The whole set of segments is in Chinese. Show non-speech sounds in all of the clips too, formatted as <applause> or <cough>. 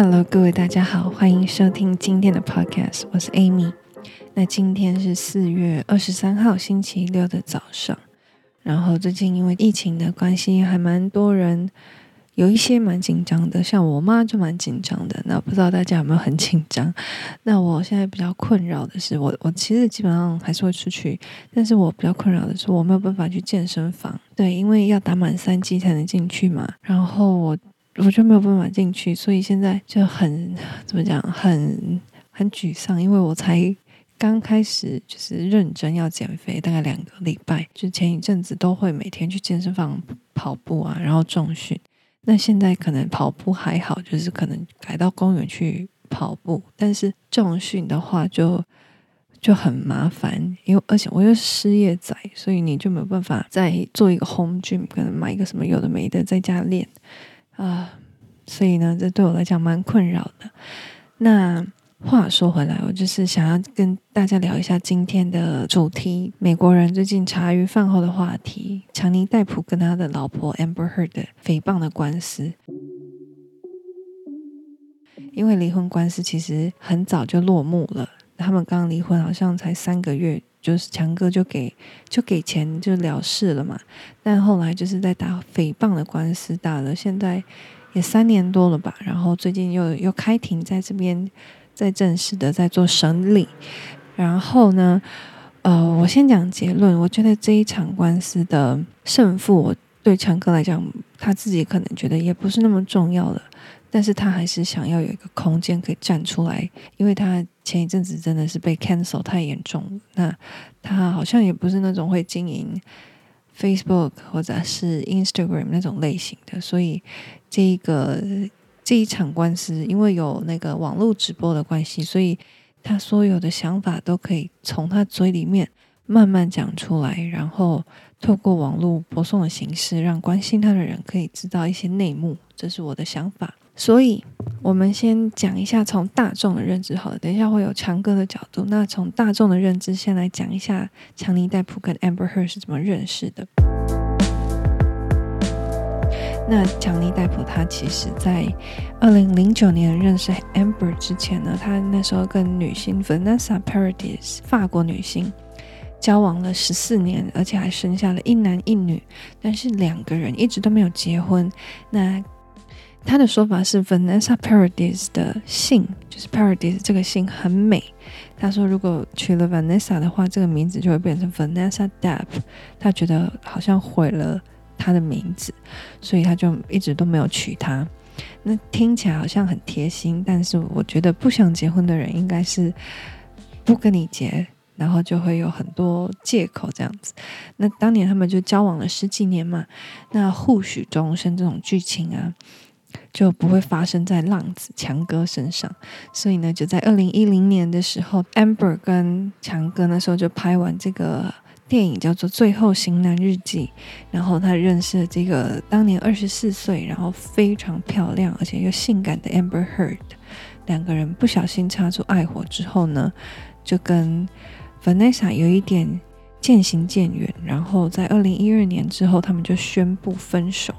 Hello，各位大家好，欢迎收听今天的 Podcast，我是 Amy。那今天是四月二十三号星期六的早上，然后最近因为疫情的关系，还蛮多人。有一些蛮紧张的，像我妈就蛮紧张的。那不知道大家有没有很紧张？那我现在比较困扰的是，我我其实基本上还是会出去，但是我比较困扰的是，我没有办法去健身房。对，因为要打满三剂才能进去嘛。然后我我就没有办法进去，所以现在就很怎么讲，很很沮丧，因为我才刚开始就是认真要减肥，大概两个礼拜，就前一阵子都会每天去健身房跑步啊，然后重训。那现在可能跑步还好，就是可能改到公园去跑步，但是重训的话就就很麻烦，因为而且我又是失业仔，所以你就没有办法再做一个 home gym，可能买一个什么有的没的在家练啊，所以呢，这对我来讲蛮困扰的。那。话说回来，我就是想要跟大家聊一下今天的主题：美国人最近茶余饭后的话题——强尼戴普跟他的老婆 Amber Heard 的诽谤的官司。因为离婚官司其实很早就落幕了，他们刚离婚好像才三个月，就是强哥就给就给钱就了事了嘛。但后来就是在打诽谤的官司，打了现在也三年多了吧。然后最近又又开庭在这边。在正式的在做审理，然后呢，呃，我先讲结论。我觉得这一场官司的胜负，我对强哥来讲，他自己可能觉得也不是那么重要的，但是他还是想要有一个空间可以站出来，因为他前一阵子真的是被 cancel 太严重了。那他好像也不是那种会经营 Facebook 或者是 Instagram 那种类型的，所以这一个。这一场官司，因为有那个网络直播的关系，所以他所有的想法都可以从他嘴里面慢慢讲出来，然后透过网络播送的形式，让关心他的人可以知道一些内幕。这是我的想法。所以，我们先讲一下从大众的认知好了，等一下会有强哥的角度。那从大众的认知，先来讲一下强尼戴普跟 Amber Heard 是怎么认识的。那强尼戴普他其实，在二零零九年认识 Amber 之前呢，他那时候跟女星 Vanessa Paradis 法国女星交往了十四年，而且还生下了一男一女，但是两个人一直都没有结婚。那他的说法是，Vanessa Paradis 的姓就是 Paradis 这个姓很美。他说，如果娶了 Vanessa 的话，这个名字就会变成 Vanessa Depp。他觉得好像毁了。他的名字，所以他就一直都没有娶她。那听起来好像很贴心，但是我觉得不想结婚的人应该是不跟你结，然后就会有很多借口这样子。那当年他们就交往了十几年嘛，那互许终身这种剧情啊，就不会发生在浪子强哥身上。所以呢，就在二零一零年的时候，Amber 跟强哥那时候就拍完这个。电影叫做《最后型男日记》，然后他认识了这个当年二十四岁，然后非常漂亮而且又性感的 Amber Heard。两个人不小心擦出爱火之后呢，就跟 Vanessa 有一点渐行渐远。然后在二零一二年之后，他们就宣布分手。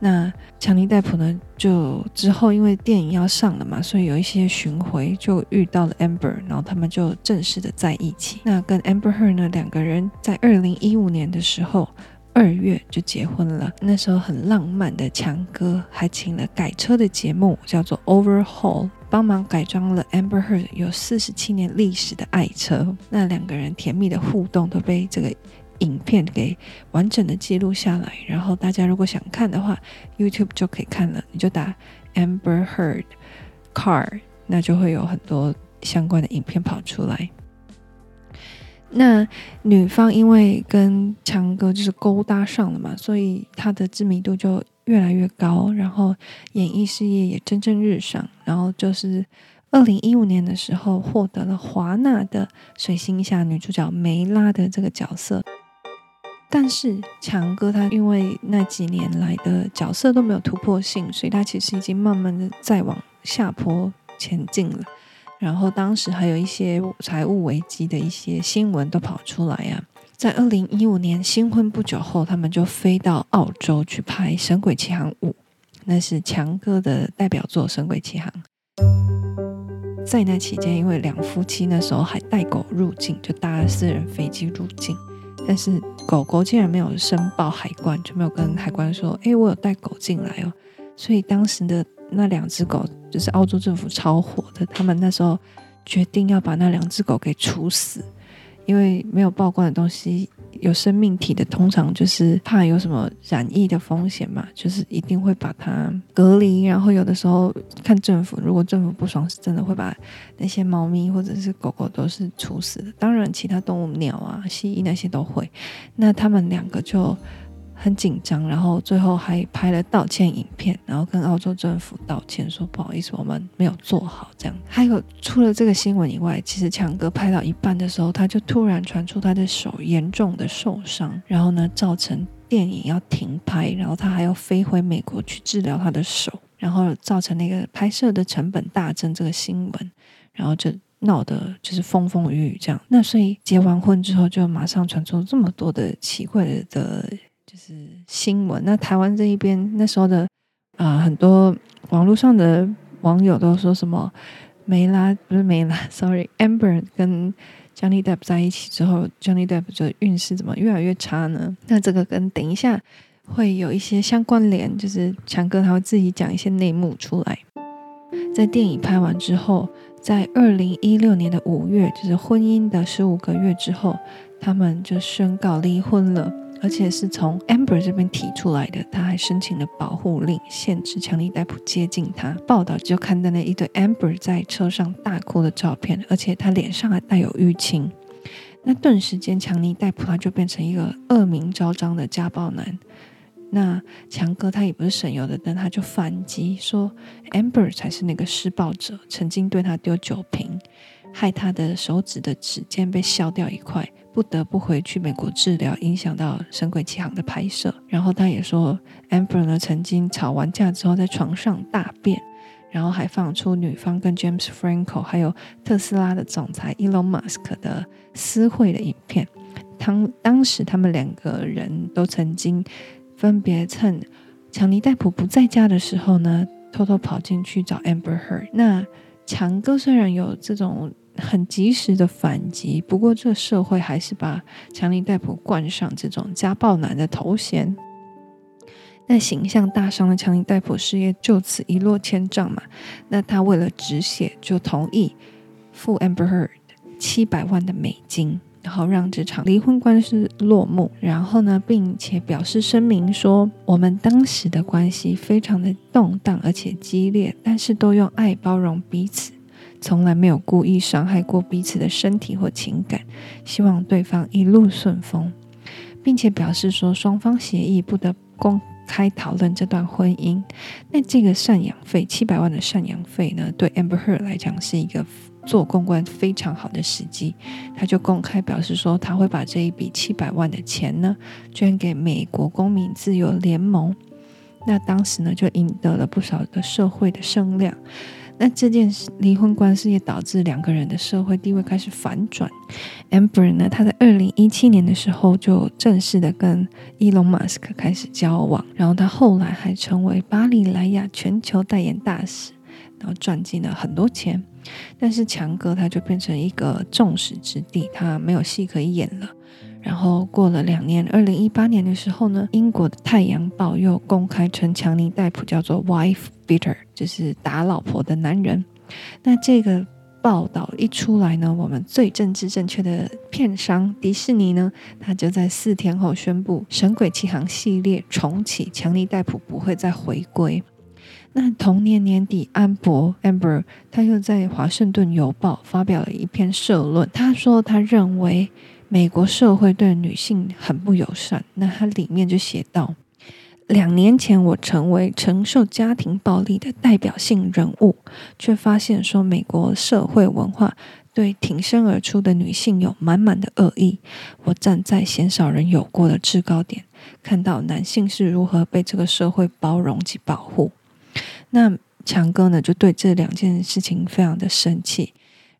那强尼戴普呢？就之后因为电影要上了嘛，所以有一些巡回就遇到了 Amber，然后他们就正式的在一起。那跟 Amber Heard 呢，两个人在二零一五年的时候二月就结婚了。那时候很浪漫的强哥还请了改车的节目，叫做 Overhaul，帮忙改装了 Amber Heard 有四十七年历史的爱车。那两个人甜蜜的互动都被这个。影片给完整的记录下来，然后大家如果想看的话，YouTube 就可以看了。你就打 Amber Heard Car，那就会有很多相关的影片跑出来。那女方因为跟强哥就是勾搭上了嘛，所以她的知名度就越来越高，然后演艺事业也蒸蒸日上。然后就是二零一五年的时候，获得了华纳的《水星下》女主角梅拉的这个角色。但是强哥他因为那几年来的角色都没有突破性，所以他其实已经慢慢的在往下坡前进了。然后当时还有一些财务危机的一些新闻都跑出来啊。在二零一五年新婚不久后，他们就飞到澳洲去拍《神鬼奇航五》。那是强哥的代表作《神鬼奇航》。在那期间，因为两夫妻那时候还带狗入境，就搭私人飞机入境，但是狗狗竟然没有申报海关，就没有跟海关说：“诶，我有带狗进来哦。”所以当时的那两只狗，就是澳洲政府超火的，他们那时候决定要把那两只狗给处死，因为没有报关的东西。有生命体的，通常就是怕有什么染疫的风险嘛，就是一定会把它隔离。然后有的时候看政府，如果政府不爽，是真的会把那些猫咪或者是狗狗都是处死的。当然，其他动物、鸟啊、蜥蜴那些都会。那他们两个就。很紧张，然后最后还拍了道歉影片，然后跟澳洲政府道歉，说不好意思，我们没有做好这样。还有除了这个新闻以外，其实强哥拍到一半的时候，他就突然传出他的手严重的受伤，然后呢，造成电影要停拍，然后他还要飞回美国去治疗他的手，然后造成那个拍摄的成本大增这个新闻，然后就闹得就是风风雨雨这样。那所以结完婚之后，就马上传出这么多的奇怪的。就是新闻。那台湾这一边那时候的啊、很多网络上的网友都说什么梅拉，不是梅拉，sorry，Amber 跟 Johnny Depp 在一起之后，Johnny Depp 就运势怎么越来越差呢？那这个跟等一下会有一些相关联，就是强哥他会自己讲一些内幕出来。在电影拍完之后，在二零一六年的五月，就是婚姻的十五个月之后，他们就宣告离婚了。而且是从 Amber 这边提出来的，他还申请了保护令，限制强尼戴普接近他。报道就看到了一对 Amber 在车上大哭的照片，而且他脸上还带有淤青。那顿时间，强尼戴普他就变成一个恶名昭彰的家暴男。那强哥他也不是省油的灯，他就反击说 Amber 才是那个施暴者，曾经对他丢酒瓶，害他的手指的指尖被削掉一块。不得不回去美国治疗，影响到《神鬼奇航》的拍摄。然后他也说，Amber 呢曾经吵完架之后在床上大便，然后还放出女方跟 James Franco 还有特斯拉的总裁 Elon Musk 的私会的影片。当当时他们两个人都曾经分别趁强尼戴普不在家的时候呢，偷偷跑进去找 Amber Heard。那强哥虽然有这种。很及时的反击，不过这社会还是把强尼戴普冠上这种家暴男的头衔。那形象大伤的强尼戴普事业就此一落千丈嘛。那他为了止血，就同意付 Amber Heard 七百万的美金，然后让这场离婚官司落幕。然后呢，并且表示声明说，我们当时的关系非常的动荡而且激烈，但是都用爱包容彼此。从来没有故意伤害过彼此的身体或情感，希望对方一路顺风，并且表示说双方协议不得公开讨论这段婚姻。那这个赡养费七百万的赡养费呢，对 Amber Heard 来讲是一个做公关非常好的时机，他就公开表示说他会把这一笔七百万的钱呢捐给美国公民自由联盟。那当时呢就赢得了不少的社会的声量。那这件事离婚官司也导致两个人的社会地位开始反转。Amber 呢，他在二零一七年的时候就正式的跟伊隆马斯克开始交往，然后他后来还成为巴黎莱雅全球代言大使，然后赚进了很多钱。但是强哥他就变成一个众矢之的，他没有戏可以演了。然后过了两年，二零一八年的时候呢，英国的《太阳报》又公开称强尼戴普叫做 wife beater，就是打老婆的男人。那这个报道一出来呢，我们最政治正确的片商迪士尼呢，他就在四天后宣布《神鬼奇航》系列重启，强尼戴普不会再回归。那同年年底，安博 Amber 他又在《华盛顿邮报》发表了一篇社论，他说他认为。美国社会对女性很不友善，那它里面就写到：两年前我成为承受家庭暴力的代表性人物，却发现说美国社会文化对挺身而出的女性有满满的恶意。我站在鲜少人有过的制高点，看到男性是如何被这个社会包容及保护。那强哥呢，就对这两件事情非常的生气。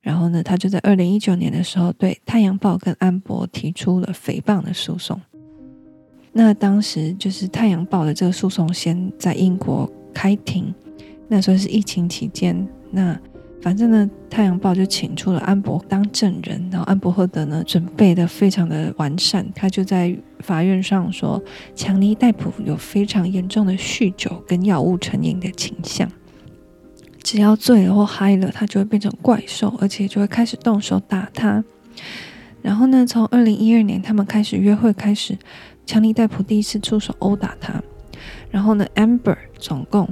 然后呢，他就在二零一九年的时候，对《太阳报》跟安博提出了诽谤的诉讼。那当时就是《太阳报》的这个诉讼，先在英国开庭。那时候是疫情期间，那反正呢，《太阳报》就请出了安博当证人，然后安博赫德呢准备的非常的完善，他就在法院上说，强尼戴普有非常严重的酗酒跟药物成瘾的倾向，只要醉了或嗨了，他就会变成怪兽，而且就会开始动手打他。然后呢，从二零一二年他们开始约会开始，强尼戴普第一次出手殴打他，然后呢，Amber 总共。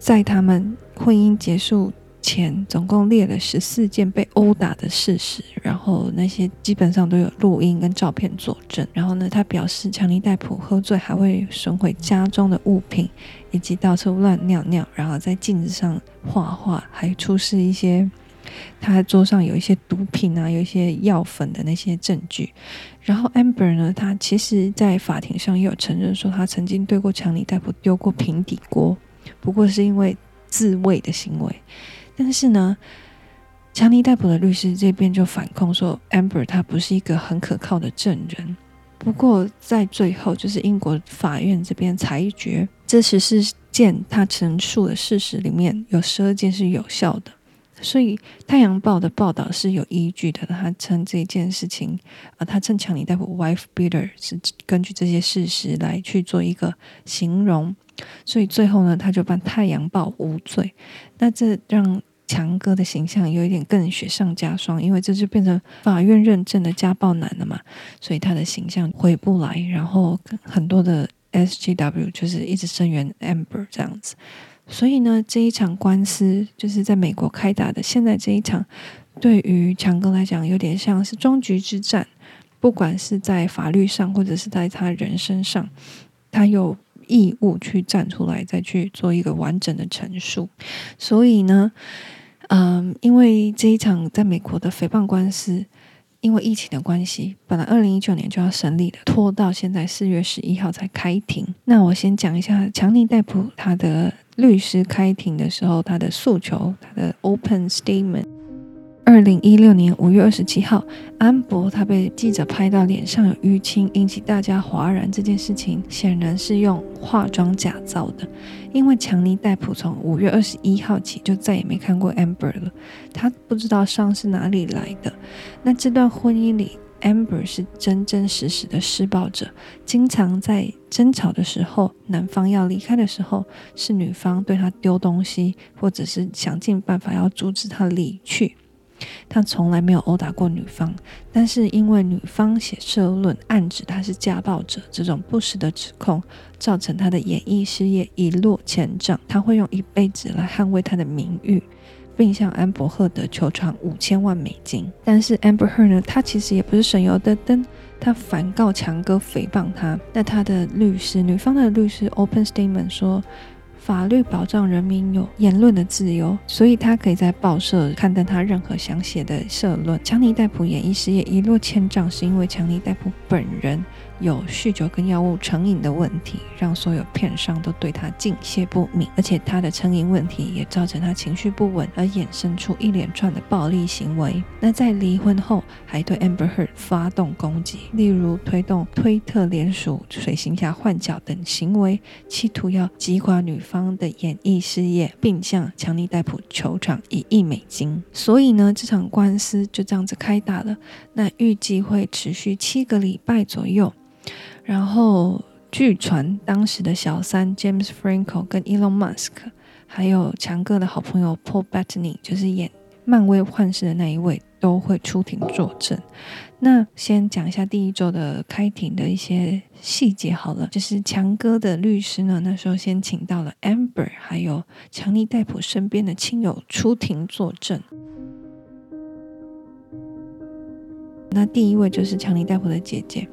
在他们婚姻结束前，总共列了十四件被殴打的事实，然后那些基本上都有录音跟照片佐证。然后呢，他表示强尼戴普喝醉还会损毁家中的物品，以及到处乱尿尿，然后在镜子上画画，还出示一些他桌上有一些毒品啊，有一些药粉的那些证据。然后 Amber 呢，他其实在法庭上也有承认说，他曾经对过强尼戴普丢过平底锅。不过是因为自卫的行为，但是呢，强尼戴普的律师这边就反控说，Amber 他不是一个很可靠的证人。不过在最后，就是英国法院这边裁决，这十四件他陈述的事实里面有十二件是有效的，所以《太阳报》的报道是有依据的。他称这件事情啊，他称强尼大夫 wife beater 是根据这些事实来去做一个形容。所以最后呢，他就判《太阳报》无罪。那这让强哥的形象有一点更雪上加霜，因为这就变成法院认证的家暴男了嘛。所以他的形象回不来，然后很多的 SGW 就是一直声援 Amber 这样子。所以呢，这一场官司就是在美国开打的。现在这一场对于强哥来讲，有点像是终局之战，不管是在法律上，或者是在他人身上，他有。义务去站出来，再去做一个完整的陈述。所以呢，嗯，因为这一场在美国的诽谤官司，因为疫情的关系，本来二零一九年就要审理的，拖到现在四月十一号才开庭。那我先讲一下强尼戴普他的律师开庭的时候，他的诉求，他的 open statement。二零一六年五月二十七号，安博他被记者拍到脸上有淤青，引起大家哗然。这件事情显然是用化妆假造的，因为强尼戴普从五月二十一号起就再也没看过 Amber 了，他不知道伤是哪里来的。那这段婚姻里，Amber 是真真实实的施暴者，经常在争吵的时候，男方要离开的时候，是女方对他丢东西，或者是想尽办法要阻止他离去。他从来没有殴打过女方，但是因为女方写社论暗指他是家暴者，这种不实的指控造成他的演艺事业一落千丈。他会用一辈子来捍卫他的名誉，并向安柏赫德求偿五千万美金。但是 Amber Heard 呢，他其实也不是省油的灯，他反告强哥诽谤他。那他的律师，女方的律师 Open Statement 说。法律保障人民有言论的自由，所以他可以在报社刊登他任何想写的社论。强尼戴普演艺事业一落千丈，是因为强尼戴普本人。有酗酒跟药物成瘾的问题，让所有片商都对他敬谢不敏，而且他的成瘾问题也造成他情绪不稳，而衍生出一连串的暴力行为。那在离婚后，还对 Amber Heard 发动攻击，例如推动推特联署水行侠换角等行为，企图要击垮女方的演艺事业，并向强尼戴普求偿一亿美金。所以呢，这场官司就这样子开打了。那预计会持续七个礼拜左右。然后，据传当时的小三 James Franco 跟 Elon Musk，还有强哥的好朋友 Paul Bettany，就是演漫威幻视的那一位，都会出庭作证。那先讲一下第一周的开庭的一些细节好了，就是强哥的律师呢，那时候先请到了 Amber，还有强尼戴普身边的亲友出庭作证。那第一位就是强尼戴普的姐姐。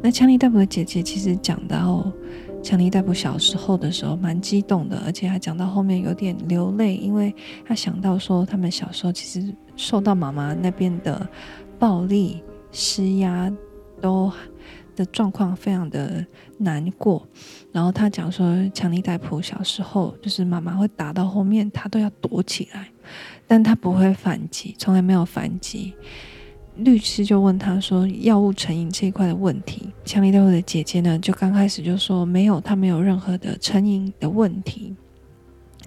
那强尼戴普的姐姐其实讲到强尼戴普小时候的时候蛮激动的，而且还讲到后面有点流泪，因为他想到说他们小时候其实受到妈妈那边的暴力施压，都的状况非常的难过。然后他讲说强尼戴普小时候就是妈妈会打到后面，他都要躲起来，但他不会反击，从来没有反击。律师就问他说：“药物成瘾这一块的问题，强尼戴普的姐姐呢，就刚开始就说没有，他没有任何的成瘾的问题。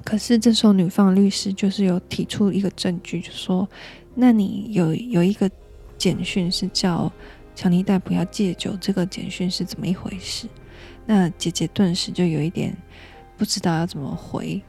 可是这时候女方律师就是有提出一个证据，就说，那你有有一个简讯是叫强尼戴普要戒酒，这个简讯是怎么一回事？那姐姐顿时就有一点不知道要怎么回，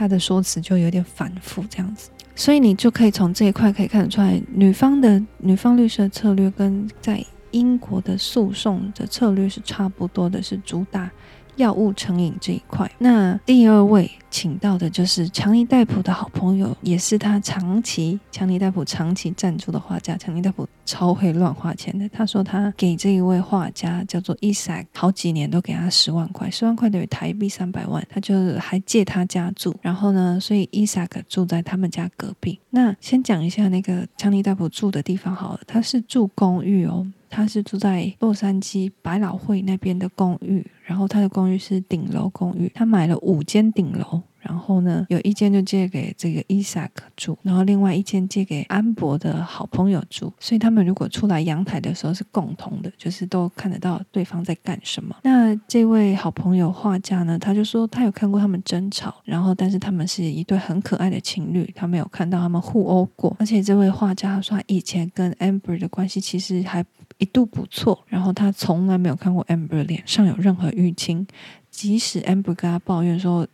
他的说辞就有点反复这样子，所以你就可以从这一块可以看得出来，女方的女方律师的策略跟在英国的诉讼的策略是差不多的，是主打。药物成瘾这一块，那第二位请到的就是强尼戴普的好朋友，也是他长期强尼戴普长期赞助的画家。强尼戴普超会乱花钱的，他说他给这一位画家叫做伊萨克，好几年都给他十万块，十万块等于台币三百万，他就还借他家住。然后呢，所以伊萨克住在他们家隔壁。那先讲一下那个强尼戴普住的地方好了，他是住公寓哦。他是住在洛杉矶百老汇那边的公寓，然后他的公寓是顶楼公寓，他买了五间顶楼。然后呢，有一间就借给这个伊萨克住，然后另外一间借给安博的好朋友住。所以他们如果出来阳台的时候是共同的，就是都看得到对方在干什么。那这位好朋友画家呢，他就说他有看过他们争吵，然后但是他们是一对很可爱的情侣，他没有看到他们互殴过。而且这位画家说他以前跟 Amber 的关系其实还一度不错，然后他从来没有看过 Amber 脸上有任何淤青，即使 Amber 跟他抱怨说。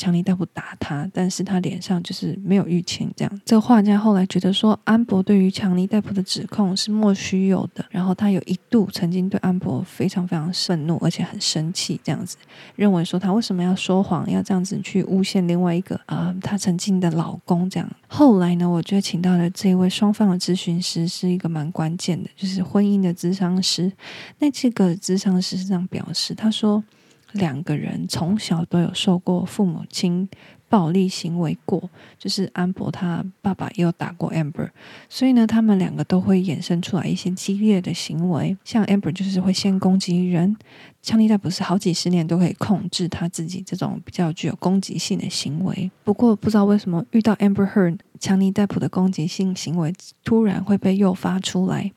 强尼戴普打他，但是他脸上就是没有淤青。这样，这个画家后来觉得说，安博对于强尼戴普的指控是莫须有的。然后他有一度曾经对安博非常非常愤怒，而且很生气，这样子认为说他为什么要说谎，要这样子去诬陷另外一个啊、他曾经的老公。这样，后来呢，我觉得请到的这位双方的咨询师是一个蛮关键的，就是婚姻的咨商师。那这个咨商师是这样表示，他说。两个人从小都有受过父母亲暴力行为过，就是安博他爸爸也有打过 Amber，所以呢，他们两个都会衍生出来一些激烈的行为。像 Amber 就是会先攻击人，强尼戴普是好几十年都可以控制他自己这种比较具有攻击性的行为。不过不知道为什么遇到 Amber Heard，强尼戴普的攻击性行为突然会被诱发出来。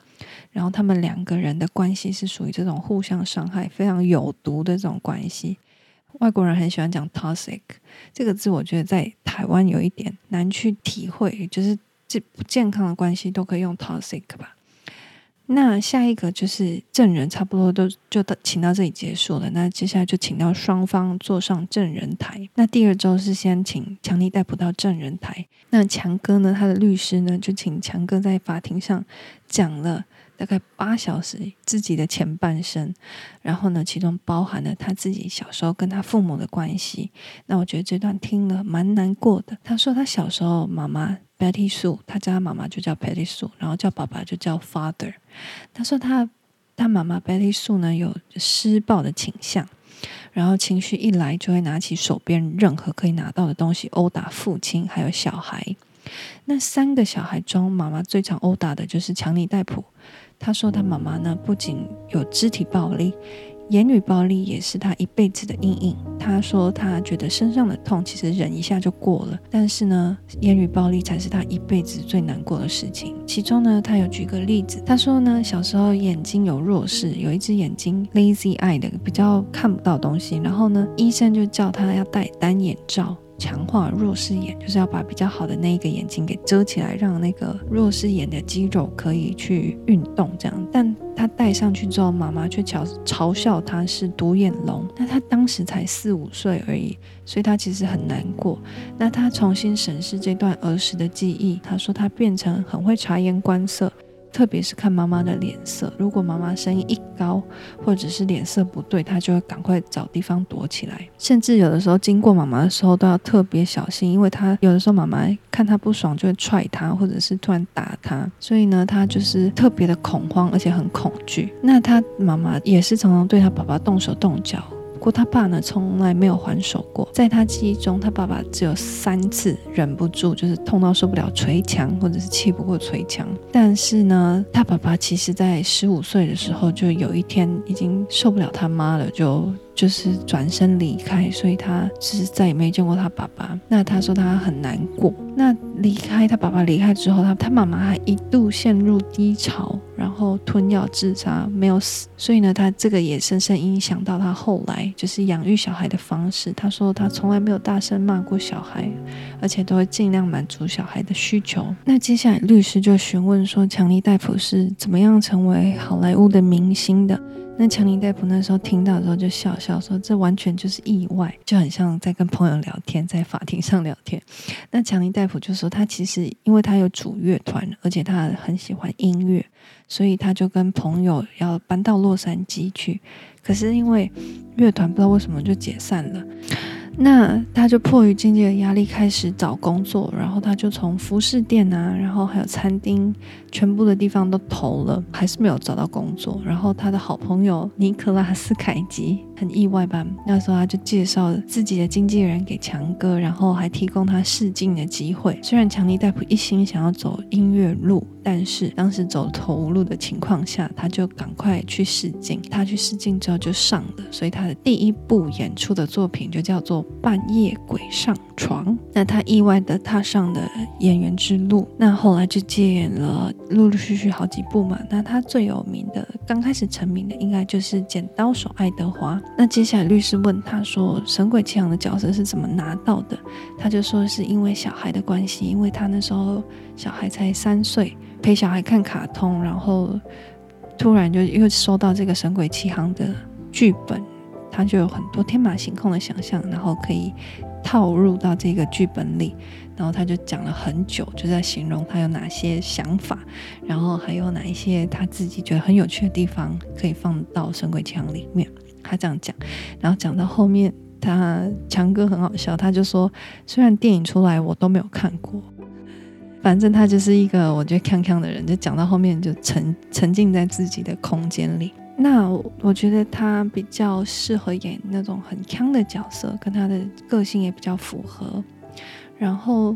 然后他们两个人的关系是属于这种互相伤害、非常有毒的这种关系。外国人很喜欢讲 toxic 这个字，我觉得在台湾有一点难去体会，就是这不健康的关系都可以用 toxic 吧。那下一个就是证人，差不多都就到请到这里结束了。那接下来就请到双方坐上证人台。那第二周是先请强尼戴普到证人台。那强哥呢，他的律师呢，就请强哥在法庭上讲了。大概八小时自己的前半生，然后呢，其中包含了他自己小时候跟他父母的关系。那我觉得这段听了蛮难过的。他说他小时候妈妈 Betty Sue，他叫他妈妈就叫 Betty Sue，然后叫爸爸就叫 Father。他说他他妈妈 Betty Sue 呢有施暴的倾向，然后情绪一来就会拿起手边任何可以拿到的东西殴打父亲还有小孩。那三个小孩中，妈妈最常殴打的就是强尼戴普。他说他妈妈呢，不仅有肢体暴力，言语暴力也是他一辈子的阴影。他说他觉得身上的痛其实忍一下就过了，但是呢，言语暴力才是他一辈子最难过的事情。其中呢，他有举个例子，他说呢，小时候眼睛有弱视，有一只眼睛 lazy eye 的，比较看不到东西，然后呢，医生就叫他要戴单眼罩。强化弱视眼，就是要把比较好的那一个眼睛给遮起来，让那个弱视眼的肌肉可以去运动。这样，但他戴上去之后，妈妈却嘲嘲笑他是独眼龙。那他当时才四五岁而已，所以他其实很难过。那他重新审视这段儿时的记忆，他说他变成很会察言观色。特别是看妈妈的脸色，如果妈妈声音一高，或者是脸色不对，他就会赶快找地方躲起来。甚至有的时候经过妈妈的时候，都要特别小心，因为他有的时候妈妈看他不爽，就会踹他，或者是突然打他。所以呢，他就是特别的恐慌，而且很恐惧。那他妈妈也是常常对他爸爸动手动脚。不过他爸呢，从来没有还手过。在他记忆中，他爸爸只有三次忍不住，就是痛到受不了捶墙，或者是气不过捶墙。但是呢，他爸爸其实在十五岁的时候，就有一天已经受不了他妈了，就就是转身离开，所以他是再也没见过他爸爸。那他说他很难过。那离开他爸爸离开之后，他他妈妈还一度陷入低潮，然后吞药自杀，没有死。所以呢，他这个也深深影响到他后来就是养育小孩的方式。他说他从来没有大声骂过小孩，而且都会尽量满足小孩的需求。那接下来律师就询问说，强尼戴普是怎么样成为好莱坞的明星的？那强尼戴普那时候听到的时候就笑笑说：“这完全就是意外，就很像在跟朋友聊天，在法庭上聊天。”那强尼戴普就说：“他其实因为他有主乐团，而且他很喜欢音乐，所以他就跟朋友要搬到洛杉矶去。可是因为乐团不知道为什么就解散了。”那他就迫于经济的压力开始找工作，然后他就从服饰店啊，然后还有餐厅，全部的地方都投了，还是没有找到工作。然后他的好朋友尼克拉斯凯吉很意外吧，那时候他就介绍自己的经纪人给强哥，然后还提供他试镜的机会。虽然强尼戴普一心想要走音乐路，但是当时走投无路的情况下，他就赶快去试镜。他去试镜之后就上了，所以他的第一部演出的作品就叫做。半夜鬼上床，那他意外的踏上了演员之路，那后来就接演了陆陆续续好几部嘛。那他最有名的，刚开始成名的应该就是《剪刀手爱德华》。那接下来律师问他说，《神鬼奇航》的角色是怎么拿到的？他就说是因为小孩的关系，因为他那时候小孩才三岁，陪小孩看卡通，然后突然就又收到这个《神鬼奇航》的剧本。他就有很多天马行空的想象，然后可以套入到这个剧本里，然后他就讲了很久，就在形容他有哪些想法，然后还有哪一些他自己觉得很有趣的地方可以放到《神鬼奇航》里面。他这样讲，然后讲到后面，他强哥很好笑，他就说，虽然电影出来我都没有看过，反正他就是一个我觉得锵锵的人，就讲到后面就沉沉浸在自己的空间里。那我觉得他比较适合演那种很锵的角色，跟他的个性也比较符合。然后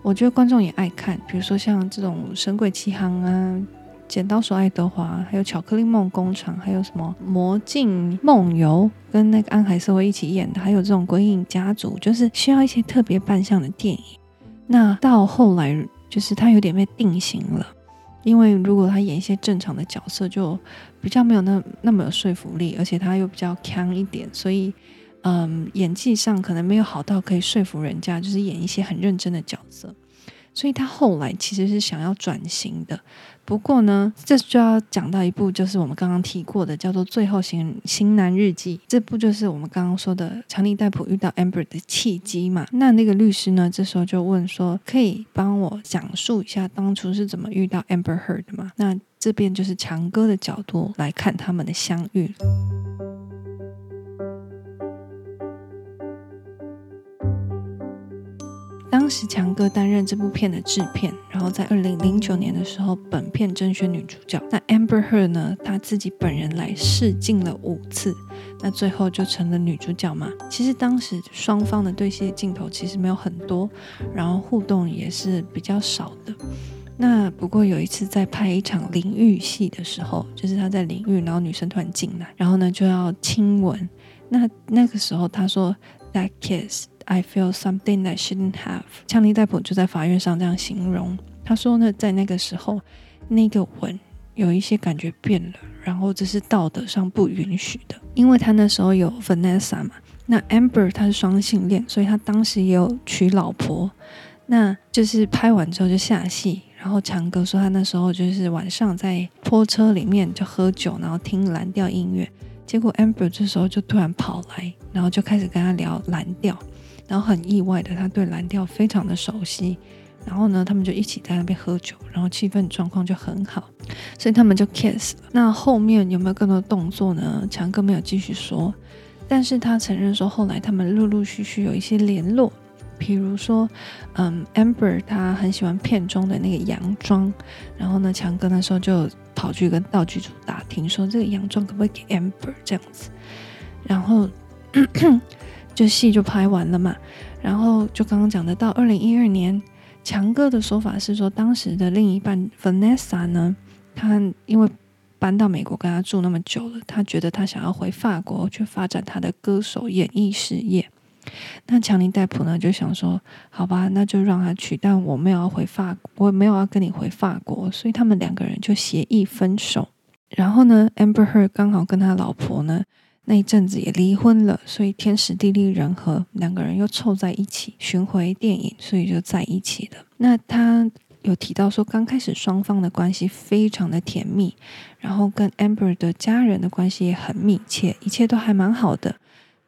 我觉得观众也爱看，比如说像这种《神鬼奇航》啊，《剪刀手爱德华》，还有《巧克力梦工厂》，还有什么《魔镜梦游》，跟那个安海瑟薇一起演的，还有这种《鬼影家族》，就是需要一些特别扮相的电影。那到后来，就是他有点被定型了。因为如果他演一些正常的角色，就比较没有那那么有说服力，而且他又比较强一点，所以，嗯，演技上可能没有好到可以说服人家，就是演一些很认真的角色。所以他后来其实是想要转型的，不过呢，这就要讲到一部，就是我们刚刚提过的，叫做《最后型型男日记》。这部就是我们刚刚说的强尼戴普遇到 Amber 的契机嘛。那那个律师呢，这时候就问说：“可以帮我讲述一下当初是怎么遇到 Amber Heard 的吗？”那这边就是强哥的角度来看他们的相遇。当时强哥担任这部片的制片，然后在二零零九年的时候，本片甄选女主角。那 Amber Heard 呢，她自己本人来试镜了五次，那最后就成了女主角嘛。其实当时双方的对戏镜头其实没有很多，然后互动也是比较少的。那不过有一次在拍一场淋浴戏的时候，就是他在淋浴，然后女生突然进来，然后呢就要亲吻。那那个时候他说 That kiss。I feel something that shouldn't have。强尼戴普就在法院上这样形容，他说呢，在那个时候，那个吻有一些感觉变了，然后这是道德上不允许的，因为他那时候有 Vanessa 嘛，那 Amber 他是双性恋，所以他当时也有娶老婆，那就是拍完之后就下戏，然后强哥说他那时候就是晚上在拖车里面就喝酒，然后听蓝调音乐，结果 Amber 这时候就突然跑来，然后就开始跟他聊蓝调。然后很意外的，他对蓝调非常的熟悉。然后呢，他们就一起在那边喝酒，然后气氛状况就很好，所以他们就 kiss 了。那后面有没有更多动作呢？强哥没有继续说，但是他承认说，后来他们陆陆续续有一些联络，比如说，嗯，Amber 他很喜欢片中的那个洋装，然后呢，强哥那时候就跑去跟道具组打听，说这个洋装可不可以给 Amber 这样子，然后。就戏就拍完了嘛，然后就刚刚讲的，到二零一二年，强哥的说法是说，当时的另一半 Vanessa 呢，他因为搬到美国跟他住那么久了，他觉得他想要回法国去发展他的歌手演艺事业。那强尼戴普呢就想说，好吧，那就让他去，但我没有要回法国，我没有要跟你回法国，所以他们两个人就协议分手。然后呢，Amber Heard 刚好跟他老婆呢那一阵子也离婚了，所以天时地利人和，两个人又凑在一起巡回电影，所以就在一起了。那他有提到说，刚开始双方的关系非常的甜蜜，然后跟 Amber 的家人的关系也很密切，一切都还蛮好的。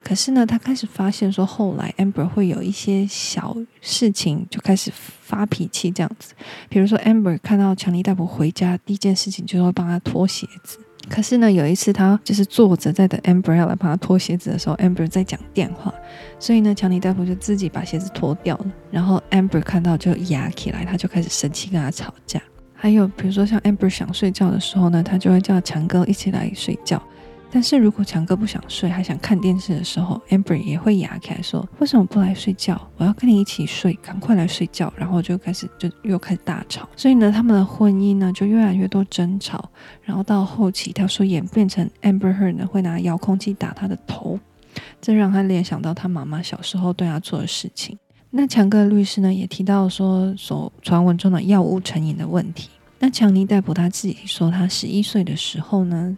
可是呢，他开始发现说，后来 Amber 会有一些小事情就开始发脾气，这样子。比如说，Amber 看到强尼戴普回家，第一件事情就是会帮他脱鞋子。可是呢，有一次他就是坐着在等 Amber 要来帮他脱鞋子的时候，Amber 在讲电话，所以呢，强尼大夫就自己把鞋子脱掉了。然后 Amber 看到就压起来，他就开始生气，跟他吵架。还有比如说像 Amber 想睡觉的时候呢，他就会叫强哥一起来睡觉。但是如果强哥不想睡，还想看电视的时候，Amber 也会哑开说：“为什么不来睡觉？我要跟你一起睡，赶快来睡觉。”然后就开始就又开始大吵。所以呢，他们的婚姻呢就越来越多争吵。然后到后期，他说演变成 Amber Heard 呢会拿遥控器打他的头，这让他联想到他妈妈小时候对他做的事情。那强哥的律师呢也提到说，所传闻中的药物成瘾的问题。那强尼戴普他自己说，他十一岁的时候呢。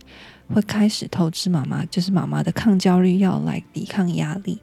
会开始透支妈妈，就是妈妈的抗焦虑药来抵抗压力。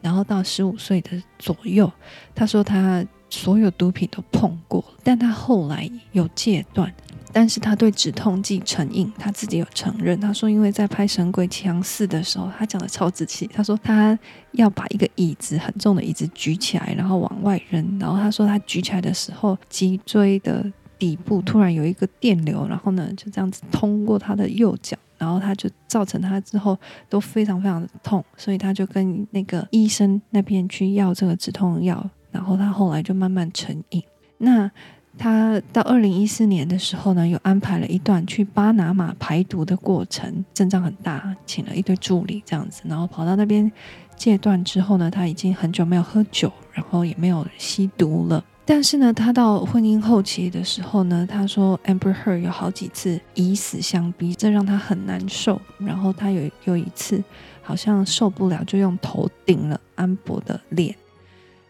然后到十五岁的左右，他说他所有毒品都碰过，但他后来有戒断。但是他对止痛剂成瘾，他自己有承认。他说，因为在拍《神鬼奇航四》的时候，他讲的超仔细。他说他要把一个椅子很重的椅子举起来，然后往外扔。然后他说他举起来的时候，脊椎的底部突然有一个电流，然后呢就这样子通过他的右脚。然后他就造成他之后都非常非常的痛，所以他就跟那个医生那边去要这个止痛药，然后他后来就慢慢成瘾。那他到二零一四年的时候呢，又安排了一段去巴拿马排毒的过程，阵仗很大，请了一堆助理这样子，然后跑到那边戒断之后呢，他已经很久没有喝酒，然后也没有吸毒了。但是呢，他到婚姻后期的时候呢，他说 Amber Her 有好几次以死相逼，这让他很难受。然后他有有一次好像受不了，就用头顶了安博的脸。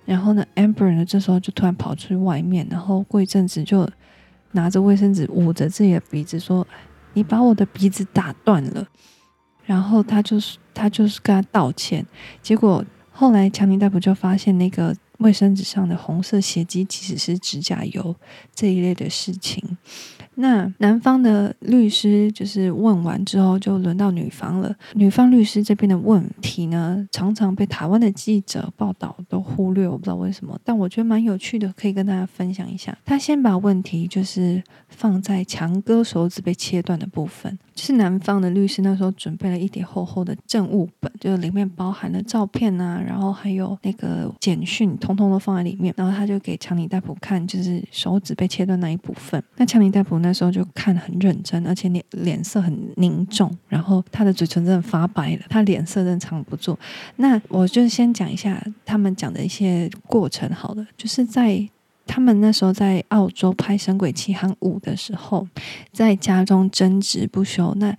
然后呢，Amber 呢这时候就突然跑出去外面，然后过一阵子就拿着卫生纸捂着自己的鼻子说：“你把我的鼻子打断了。”然后他就是他就是跟他道歉。结果后来强尼戴普就发现那个。卫生纸上的红色血迹其实是指甲油这一类的事情。那男方的律师就是问完之后，就轮到女方了。女方律师这边的问题呢，常常被台湾的记者报道都忽略，我不知道为什么，但我觉得蛮有趣的，可以跟大家分享一下。他先把问题就是放在强哥手指被切断的部分，就是男方的律师那时候准备了一叠厚厚的证物本，就里面包含了照片啊，然后还有那个简讯，通通都放在里面。然后他就给强尼戴普看，就是手指被切断那一部分。那强尼戴普。那时候就看很认真，而且脸脸色很凝重，然后他的嘴唇真的发白了，他脸色真的藏不住。那我就先讲一下他们讲的一些过程好了，就是在他们那时候在澳洲拍《神鬼奇航五》的时候，在家中争执不休。那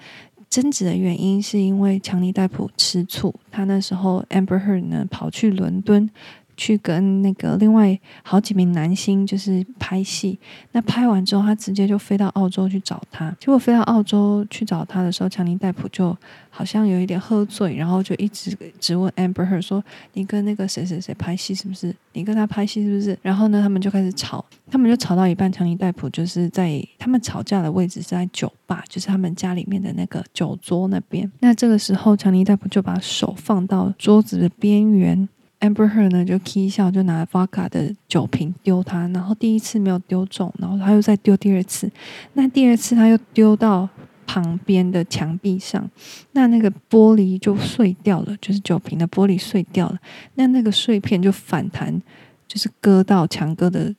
争执的原因是因为强尼戴普吃醋，他那时候 Amber Heard 呢跑去伦敦。去跟那个另外好几名男星就是拍戏，那拍完之后，他直接就飞到澳洲去找他。结果飞到澳洲去找他的时候，强尼戴普就好像有一点喝醉，然后就一直质问 Amber her 说：“你跟那个谁谁谁拍戏是不是？你跟他拍戏是不是？”然后呢，他们就开始吵，他们就吵到一半，强尼戴普就是在他们吵架的位置是在酒吧，就是他们家里面的那个酒桌那边。那这个时候，强尼戴普就把手放到桌子的边缘。Amber Heard 呢就起笑，就拿 Vodka 的酒瓶丢他，然后第一次没有丢中，然后他又再丢第二次，那第二次他又丢到旁边的墙壁上，那那个玻璃就碎掉了，就是酒瓶的玻璃碎掉了，那那个碎片就反弹，就是割到强哥的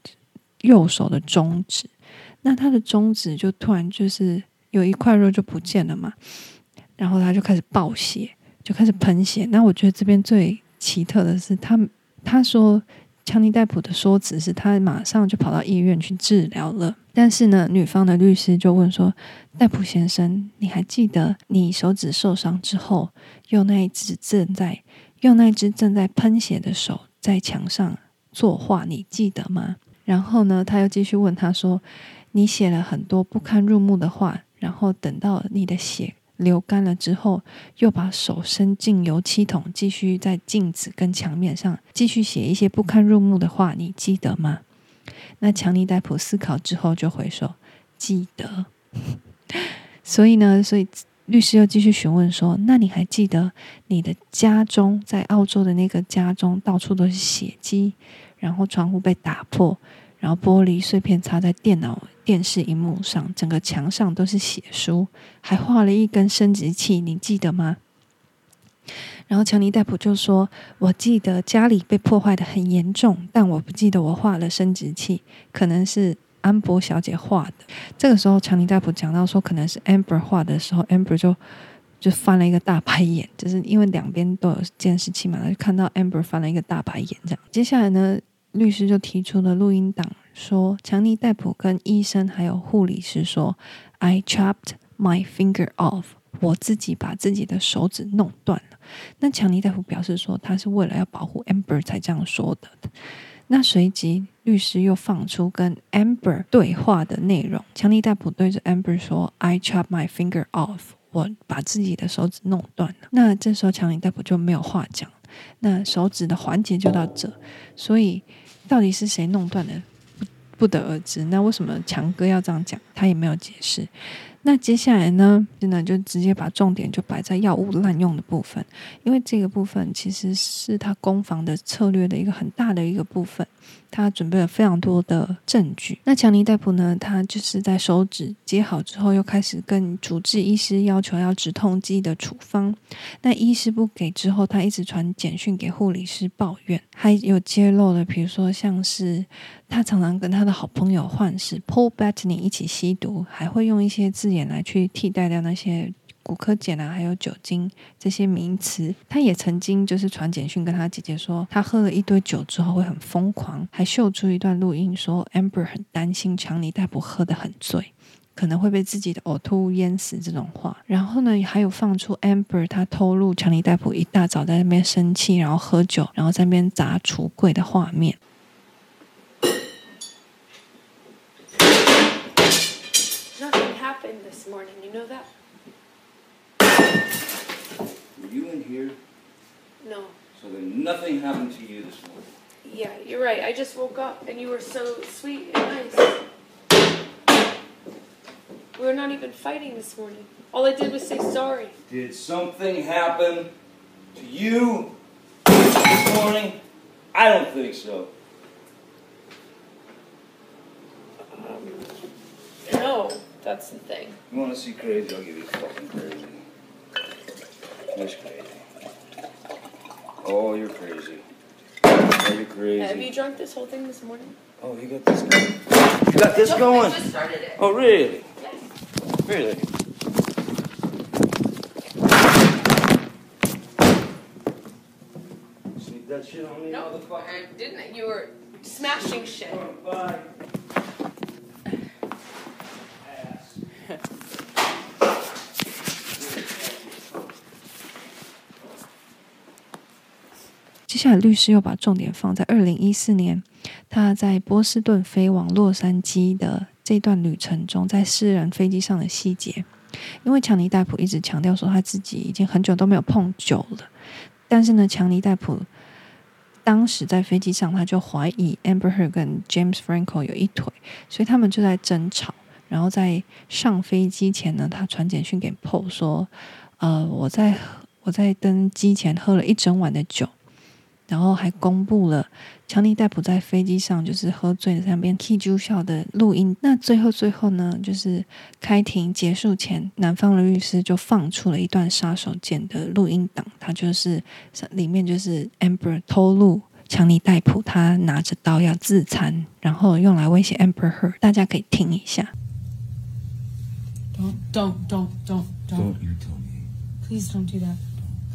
右手的中指，那他的中指就突然就是有一块肉就不见了嘛，然后他就开始爆血，就开始喷血，那我觉得这边最奇特的是他，他说强尼戴普的说辞是他马上就跑到医院去治疗了。但是呢，女方的律师就问说：“戴普先生，你还记得你手指受伤之后，用那一只正在用那只正在喷血的手在墙上作画，你记得吗？”然后呢，他又继续问他说：“你写了很多不堪入目的话，然后等到你的血。”流干了之后，又把手伸进油漆桶，继续在镜子跟墙面上继续写一些不堪入目的话，你记得吗？那强尼戴普思考之后就回说：“记得。<laughs> ”所以呢，所以律师又继续询问说：“那你还记得你的家中在澳洲的那个家中到处都是血迹，然后窗户被打破，然后玻璃碎片擦在电脑。”电视荧幕上，整个墙上都是血书，还画了一根生殖器，你记得吗？然后强尼戴普就说：“我记得家里被破坏得很严重，但我不记得我画了生殖器，可能是安博小姐画的。”这个时候，强尼戴普讲到说：“可能是 Amber 画的时候，Amber 就就翻了一个大白眼，就是因为两边都有监视器嘛，他就看到 Amber 翻了一个大白眼。这样，接下来呢，律师就提出了录音档。说，强尼戴普跟医生还有护理师说：“I chopped my finger off，我自己把自己的手指弄断了。”那强尼戴普表示说，他是为了要保护 Amber 才这样说的。那随即律师又放出跟 Amber 对话的内容。强尼戴普对着 Amber 说：“I chopped my finger off，我把自己的手指弄断了。”那这时候强尼戴普就没有话讲。那手指的环节就到这，所以到底是谁弄断的？不得而知。那为什么强哥要这样讲？他也没有解释。那接下来呢？真的就直接把重点就摆在药物滥用的部分，因为这个部分其实是他攻防的策略的一个很大的一个部分。他准备了非常多的证据。那强尼戴普呢？他就是在手指接好之后，又开始跟主治医师要求要止痛剂的处方。那医师不给之后，他一直传简讯给护理师抱怨，还有揭露了，比如说像是他常常跟他的好朋友幻视 Paul Bettany 一起吸毒，还会用一些自眼来去替代掉那些。骨科碱啊，还有酒精这些名词，他也曾经就是传简讯跟他姐姐说，他喝了一堆酒之后会很疯狂，还秀出一段录音说，Amber 很担心强尼戴普喝得很醉，可能会被自己的呕吐淹死这种话。然后呢，还有放出 Amber 他偷录强尼戴普一大早在那边生气，然后喝酒，然后在那边砸橱柜的画面。Happened this morning, you know that? Were you in here? No. So then nothing happened to you this morning. Yeah, you're right. I just woke up and you were so sweet and nice. We were not even fighting this morning. All I did was say sorry. Did something happen to you this morning? I don't think so. Um, no, that's the thing. You want to see crazy? I'll give you fucking crazy. That's crazy. Oh, you're crazy. Oh, you're crazy. Have you drunk this whole thing this morning? Oh, you got this going. You got this going. I just started it. Oh, really? Yes. Really? Sneak that shit on me, No, motherfucker. Er, I didn't. You were smashing shit. Oh, bye. 下来，律师又把重点放在二零一四年他在波士顿飞往洛杉矶的这段旅程中，在私人飞机上的细节。因为强尼戴普一直强调说他自己已经很久都没有碰酒了，但是呢，强尼戴普当时在飞机上他就怀疑 Amber her 跟 James Franco 有一腿，所以他们就在争吵。然后在上飞机前呢，他传简讯给 Paul 说：“呃，我在我在登机前喝了一整晚的酒。”然后还公布了强尼戴普在飞机上就是喝醉在那边踢足笑的录音。那最后最后呢，就是开庭结束前，男方的律师就放出了一段杀手锏的录音档，他就是里面就是 Amber 透露强尼戴普他拿着刀要自残，然后用来威胁 Amber Heard，大家可以听一下。Don't, don't, don't, don't, don't. Don't you tell me. Please don't do that.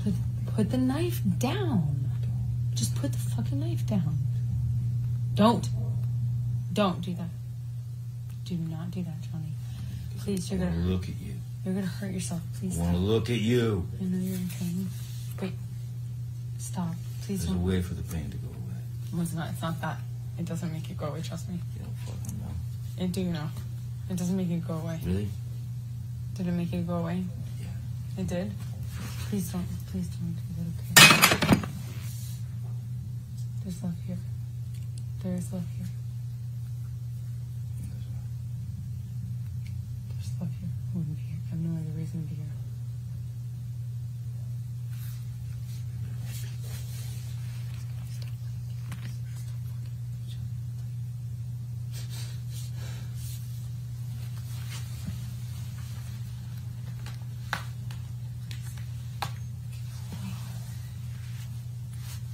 Put, put the knife down. Just put the fucking knife down. Don't. Don't do that. Do not do that, Johnny. Please, you're gonna look at you. you're gonna hurt yourself. Please I want to look at you. I know you're in pain. Wait. Stop. Please There's a don't. way for the pain to go away. It's not. It's not that. It doesn't make it go away. Trust me. You don't fucking know. I do know. It doesn't make it go away. Really? Did it make it go away? Yeah. It did. Please don't. Please don't. There's love here. There is love here. There's love here. I wouldn't be here. I have no other reason to be here.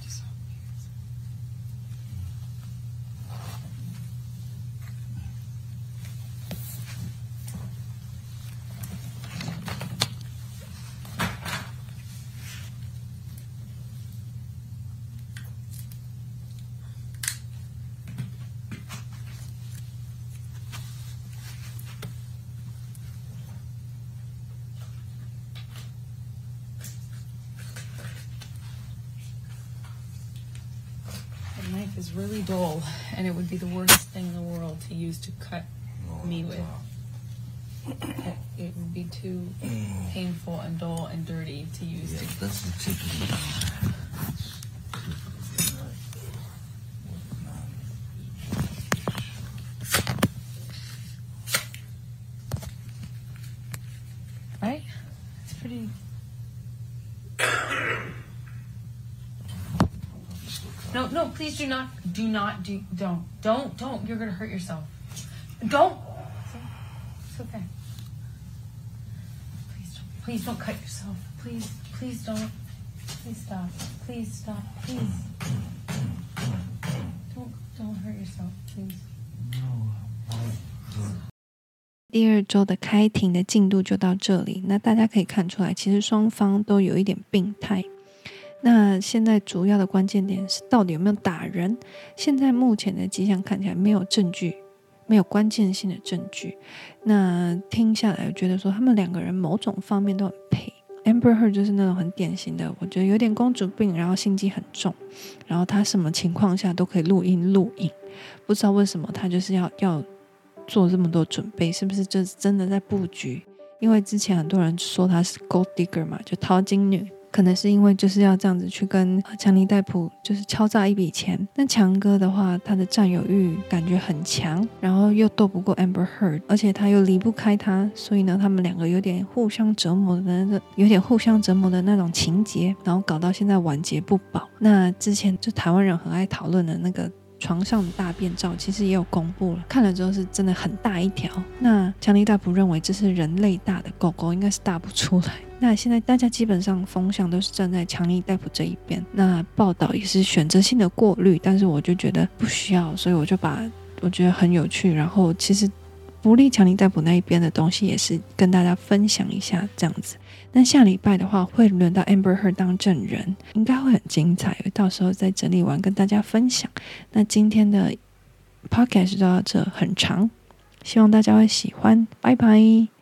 Just hold me. The knife is really dull, and it would be the worst thing in the world to use to cut me with. It, it would be too painful and dull and dirty to use Yeah, to that's the tip of the knife. right? It's pretty. <coughs> No, no, please do not, do not, do, don't, don't, don't. You're gonna hurt yourself. Don't. It's okay. Please don't, please don't cut yourself. Please, please don't. Please stop. Please stop. Please. Don't, don't hurt yourself, please. 第二周的开庭的进度就到这里。那大家可以看出来，其实双方都有一点病态。 那现在主要的关键点是，到底有没有打人？现在目前的迹象看起来没有证据，没有关键性的证据。那听下来，我觉得说他们两个人某种方面都很配。Amber Heard 就是那种很典型的，我觉得有点公主病，然后心机很重，然后他什么情况下都可以录音录影，不知道为什么他就是要要。做这么多准备，是不是就是真的在布局？因为之前很多人说她是 Gold Digger 嘛，就淘金女，可能是因为就是要这样子去跟强尼戴普就是敲诈一笔钱。那强哥的话，他的占有欲感觉很强，然后又斗不过 Amber Heard，而且他又离不开他，所以呢，他们两个有点互相折磨的那个，有点互相折磨的那种情节，然后搞到现在晚节不保。那之前就台湾人很爱讨论的那个。床上的大便照其实也有公布了，看了之后是真的很大一条。那强尼戴普认为这是人类大的狗狗应该是大不出来。那现在大家基本上风向都是站在强尼戴普这一边，那报道也是选择性的过滤，但是我就觉得不需要，所以我就把我觉得很有趣，然后其实不利强尼戴普那一边的东西也是跟大家分享一下这样子。那下礼拜的话会轮到 Amber Heard 当证人，应该会很精彩，到时候再整理完跟大家分享。那今天的 Podcast 就到这，很长，希望大家会喜欢，拜拜。